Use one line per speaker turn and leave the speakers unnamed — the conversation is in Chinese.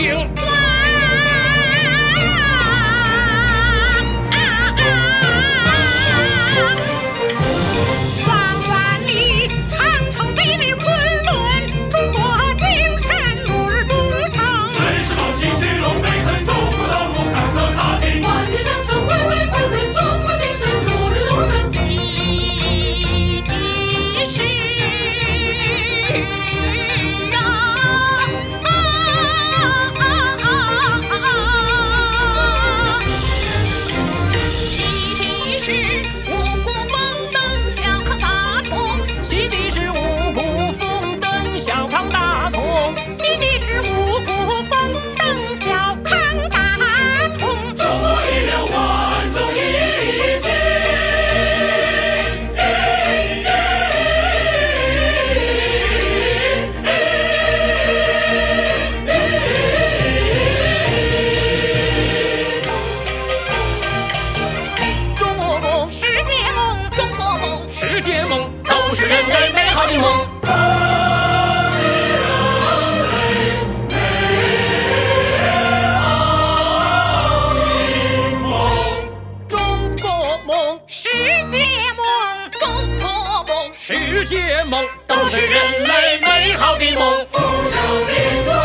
You.
世界梦中国梦
世界梦都是人类美好的梦。富强民主